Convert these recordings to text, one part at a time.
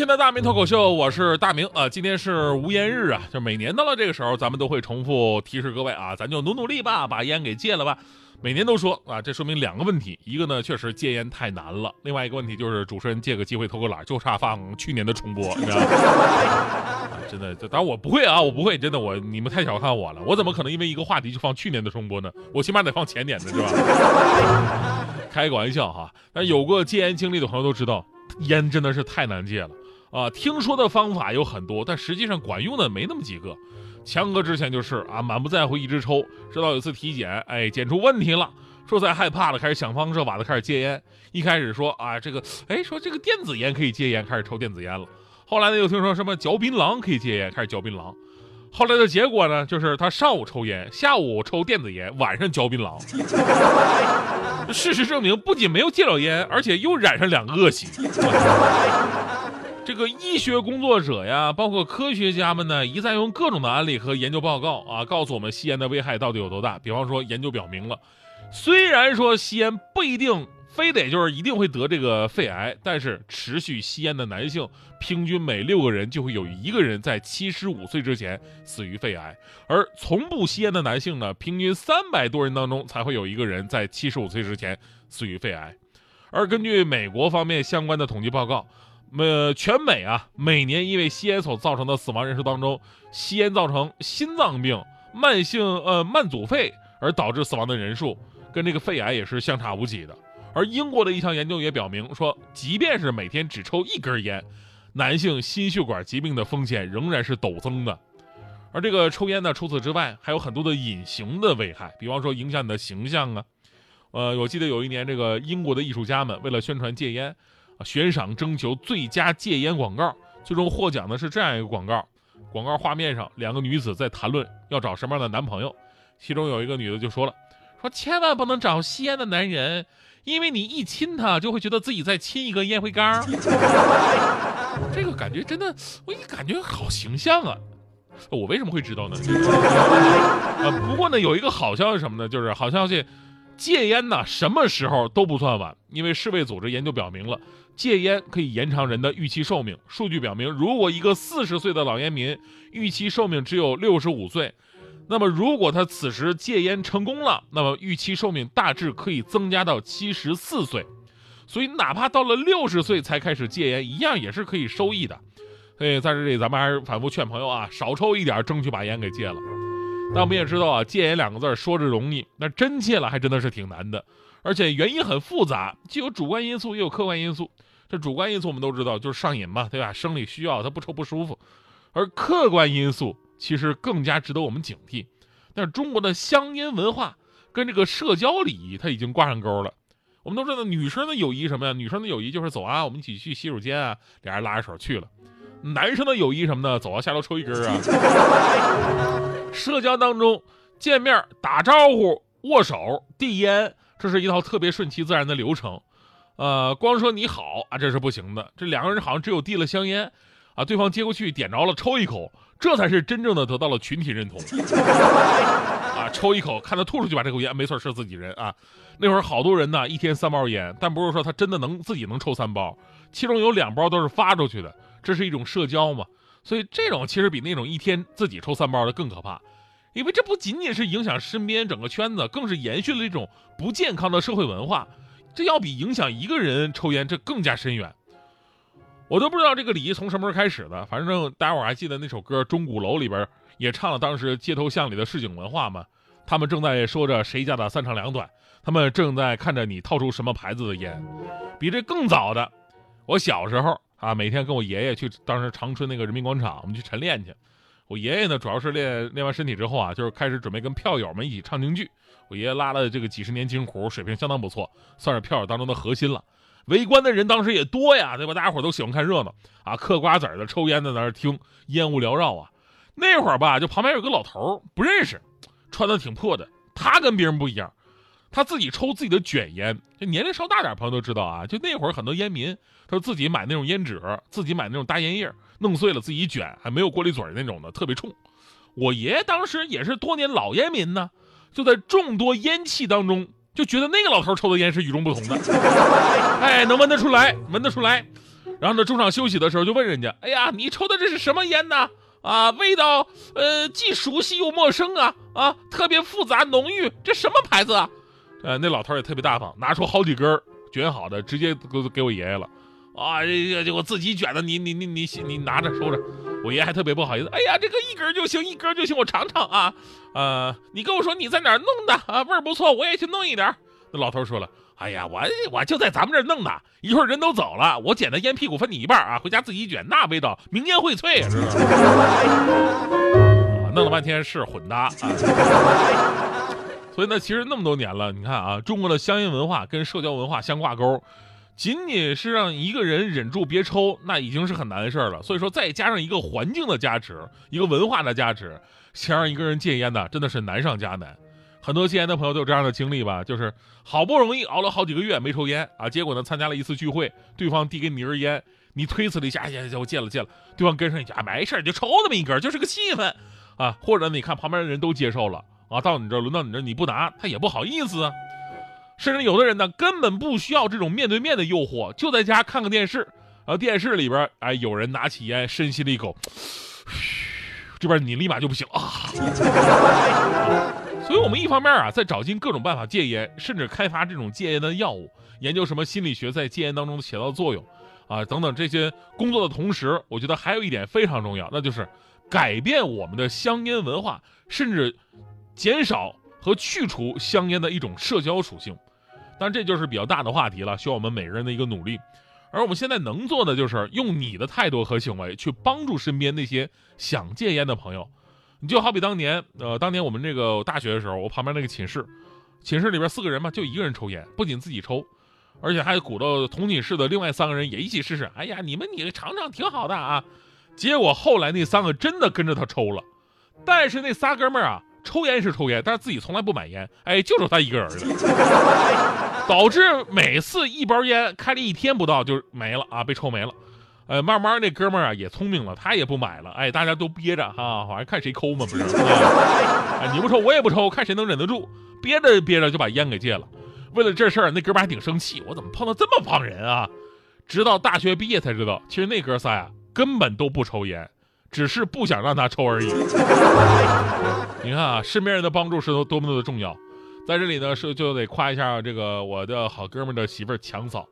天的大明脱口秀，我是大明啊。今天是无烟日啊，就每年到了这个时候，咱们都会重复提示各位啊，咱就努努力吧，把烟给戒了吧。每年都说啊，这说明两个问题，一个呢确实戒烟太难了，另外一个问题就是主持人借个机会偷个懒，就差放去年的重播，你知道吗？真的，当然我不会啊，我不会，真的，我你们太小看我了，我怎么可能因为一个话题就放去年的重播呢？我起码得放前年的，是吧？开个玩笑哈，但有过戒烟经历的朋友都知道，烟真的是太难戒了啊。听说的方法有很多，但实际上管用的没那么几个。强哥之前就是啊，满不在乎一直抽，直到有一次体检，哎，检出问题了，说再害怕了，开始想方设法的开始戒烟。一开始说啊，这个，哎，说这个电子烟可以戒烟，开始抽电子烟了。后来呢，又听说什么嚼槟榔可以戒烟，开始嚼槟榔。后来的结果呢，就是他上午抽烟，下午抽电子烟，晚上嚼槟榔。事实证明，不仅没有戒了烟，而且又染上两个恶习。这个医学工作者呀，包括科学家们呢，一再用各种的案例和研究报告啊，告诉我们吸烟的危害到底有多大。比方说，研究表明了，虽然说吸烟不一定非得就是一定会得这个肺癌，但是持续吸烟的男性，平均每六个人就会有一个人在七十五岁之前死于肺癌；而从不吸烟的男性呢，平均三百多人当中才会有一个人在七十五岁之前死于肺癌。而根据美国方面相关的统计报告。呃，全美啊，每年因为吸烟所造成的死亡人数当中，吸烟造成心脏病、慢性呃慢阻肺而导致死亡的人数，跟这个肺癌也是相差无几的。而英国的一项研究也表明说，即便是每天只抽一根烟，男性心血管疾病的风险仍然是陡增的。而这个抽烟呢，除此之外还有很多的隐形的危害，比方说影响你的形象啊。呃，我记得有一年，这个英国的艺术家们为了宣传戒烟。悬赏征求最佳戒烟广告，最终获奖的是这样一个广告。广告画面上，两个女子在谈论要找什么样的男朋友。其中有一个女的就说了：“说千万不能找吸烟的男人，因为你一亲他，就会觉得自己在亲一个烟灰缸。”这个感觉真的，我一感觉好形象啊！我为什么会知道呢？啊，不过呢，有一个好消息什么呢？就是好消息，戒烟呢，什么时候都不算晚，因为世卫组织研究表明了。戒烟可以延长人的预期寿命。数据表明，如果一个四十岁的老烟民预期寿命只有六十五岁，那么如果他此时戒烟成功了，那么预期寿命大致可以增加到七十四岁。所以，哪怕到了六十岁才开始戒烟，一样也是可以收益的。所以，在这里咱们还是反复劝朋友啊，少抽一点，争取把烟给戒了。但我们也知道啊，戒烟两个字说着容易，那真戒了还真的是挺难的，而且原因很复杂，既有主观因素，也有客观因素。这主观因素我们都知道，就是上瘾嘛，对吧？生理需要，他不抽不舒服。而客观因素其实更加值得我们警惕。但是中国的香烟文化跟这个社交礼仪，它已经挂上钩了。我们都知道，女生的友谊什么呀？女生的友谊就是走啊，我们一起去洗手间啊，俩人拉着手去了。男生的友谊什么呢？走啊，下楼抽一根啊。社交当中见面打招呼、握手、递烟，这是一套特别顺其自然的流程。呃，光说你好啊，这是不行的。这两个人好像只有递了香烟，啊，对方接过去点着了，抽一口，这才是真正的得到了群体认同。啊，抽一口，看他吐出去吧，这口烟没错是自己人啊。那会儿好多人呢，一天三包烟，但不是说他真的能自己能抽三包，其中有两包都是发出去的，这是一种社交嘛。所以这种其实比那种一天自己抽三包的更可怕，因为这不仅仅是影响身边整个圈子，更是延续了一种不健康的社会文化。这要比影响一个人抽烟这更加深远，我都不知道这个礼仪从什么时候开始的。反正大家伙还记得那首歌《钟鼓楼》里边也唱了当时街头巷里的市井文化吗？他们正在说着谁家的三长两短，他们正在看着你掏出什么牌子的烟。比这更早的，我小时候啊，每天跟我爷爷去当时长春那个人民广场，我们去晨练去。我爷爷呢，主要是练练完身体之后啊，就是开始准备跟票友们一起唱京剧。我爷爷拉了这个几十年京胡，水平相当不错，算是票友当中的核心了。围观的人当时也多呀，对吧？大家伙都喜欢看热闹啊，嗑瓜子的、抽烟的在那听，烟雾缭绕啊。那会儿吧，就旁边有个老头不认识，穿的挺破的，他跟别人不一样，他自己抽自己的卷烟。这年龄稍大点朋友都知道啊，就那会儿很多烟民，他自己买那种烟纸，自己买那种大烟叶，弄碎了自己卷，还没有过滤嘴那种的，特别冲。我爷爷当时也是多年老烟民呢，就在众多烟气当中，就觉得那个老头抽的烟是与众不同的，哎，能闻得出来，闻得出来。然后呢，中场休息的时候就问人家：“哎呀，你抽的这是什么烟呢？啊，味道呃既熟悉又陌生啊啊，特别复杂浓郁，这什么牌子啊？”呃，那老头也特别大方，拿出好几根卷好的，直接给给我爷爷了。啊，这这我自己卷的，你你你你你拿着收着。我爷还特别不好意思，哎呀，这个一根就行，一根就行，我尝尝啊。呃，你跟我说你在哪儿弄的啊？味儿不错，我也去弄一点。那老头说了。哎呀，我我就在咱们这儿弄的，一会儿人都走了，我捡的烟屁股分你一半啊，回家自己卷，那味道明烟荟萃啊，知道吗？弄了半天是混搭啊。所以呢，其实那么多年了，你看啊，中国的香烟文化跟社交文化相挂钩，仅仅是让一个人忍住别抽，那已经是很难的事了。所以说，再加上一个环境的加持，一个文化的加持，想让一个人戒烟呢，真的是难上加难。很多戒烟的朋友都有这样的经历吧，就是好不容易熬了好几个月没抽烟啊，结果呢参加了一次聚会，对方递给你一根烟，你推辞了一下，哎呀，我戒了戒了，对方跟上一句啊，没事就抽那么一根，就是个气氛啊，或者你看旁边的人都接受了啊，到你这轮到你这你不拿，他也不好意思啊，甚至有的人呢根本不需要这种面对面的诱惑，就在家看个电视，然后电视里边哎有人拿起烟深吸了一口，这边你立马就不行啊。所以，我们一方面啊，在找尽各种办法戒烟，甚至开发这种戒烟的药物，研究什么心理学在戒烟当中起到作用，啊，等等这些工作的同时，我觉得还有一点非常重要，那就是改变我们的香烟文化，甚至减少和去除香烟的一种社交属性。但，这就是比较大的话题了，需要我们每个人的一个努力。而我们现在能做的，就是用你的态度和行为去帮助身边那些想戒烟的朋友。你就好比当年，呃，当年我们这个大学的时候，我旁边那个寝室，寝室里边四个人嘛，就一个人抽烟，不仅自己抽，而且还鼓捣同寝室的另外三个人也一起试试。哎呀，你们你尝尝挺好的啊。结果后来那三个真的跟着他抽了，但是那仨哥们儿啊，抽烟是抽烟，但是自己从来不买烟，哎，就剩他一个人了，导致每次一包烟开了一天不到就没了啊，被抽没了。呃，慢慢那哥们儿啊也聪明了，他也不买了。哎，大家都憋着哈，反正看谁抠嘛，不是？哎，你不抽我也不抽，看谁能忍得住。憋着憋着就把烟给戒了。为了这事儿，那哥们儿还挺生气，我怎么碰到这么帮人啊？直到大学毕业才知道，其实那哥仨呀根本都不抽烟，只是不想让他抽而已。你看啊，身边人的帮助是多多么的重要。在这里呢，是就得夸一下这个我的好哥们的媳妇儿强嫂。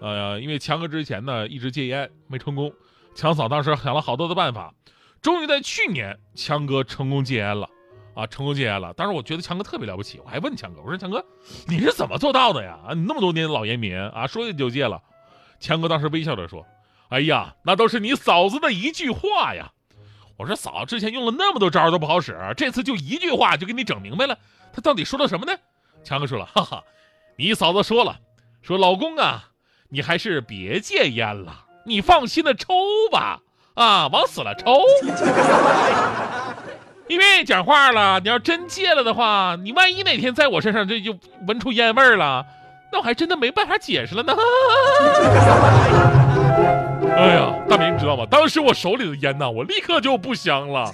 呃，因为强哥之前呢一直戒烟没成功，强嫂当时想了好多的办法，终于在去年强哥成功戒烟了，啊，成功戒烟了。当时我觉得强哥特别了不起，我还问强哥，我说强哥，你是怎么做到的呀？啊，你那么多年老烟民啊，说戒就戒了。强哥当时微笑着说：“哎呀，那都是你嫂子的一句话呀。”我说嫂之前用了那么多招都不好使，这次就一句话就给你整明白了，他到底说了什么呢？强哥说了：“哈哈，你嫂子说了，说老公啊。”你还是别戒烟了，你放心的抽吧，啊，往死了抽。因为讲话了，你要真戒了的话，你万一哪天在我身上这就闻出烟味儿了，那我还真的没办法解释了呢。哎呀，大明你知道吗？当时我手里的烟呢，我立刻就不香了。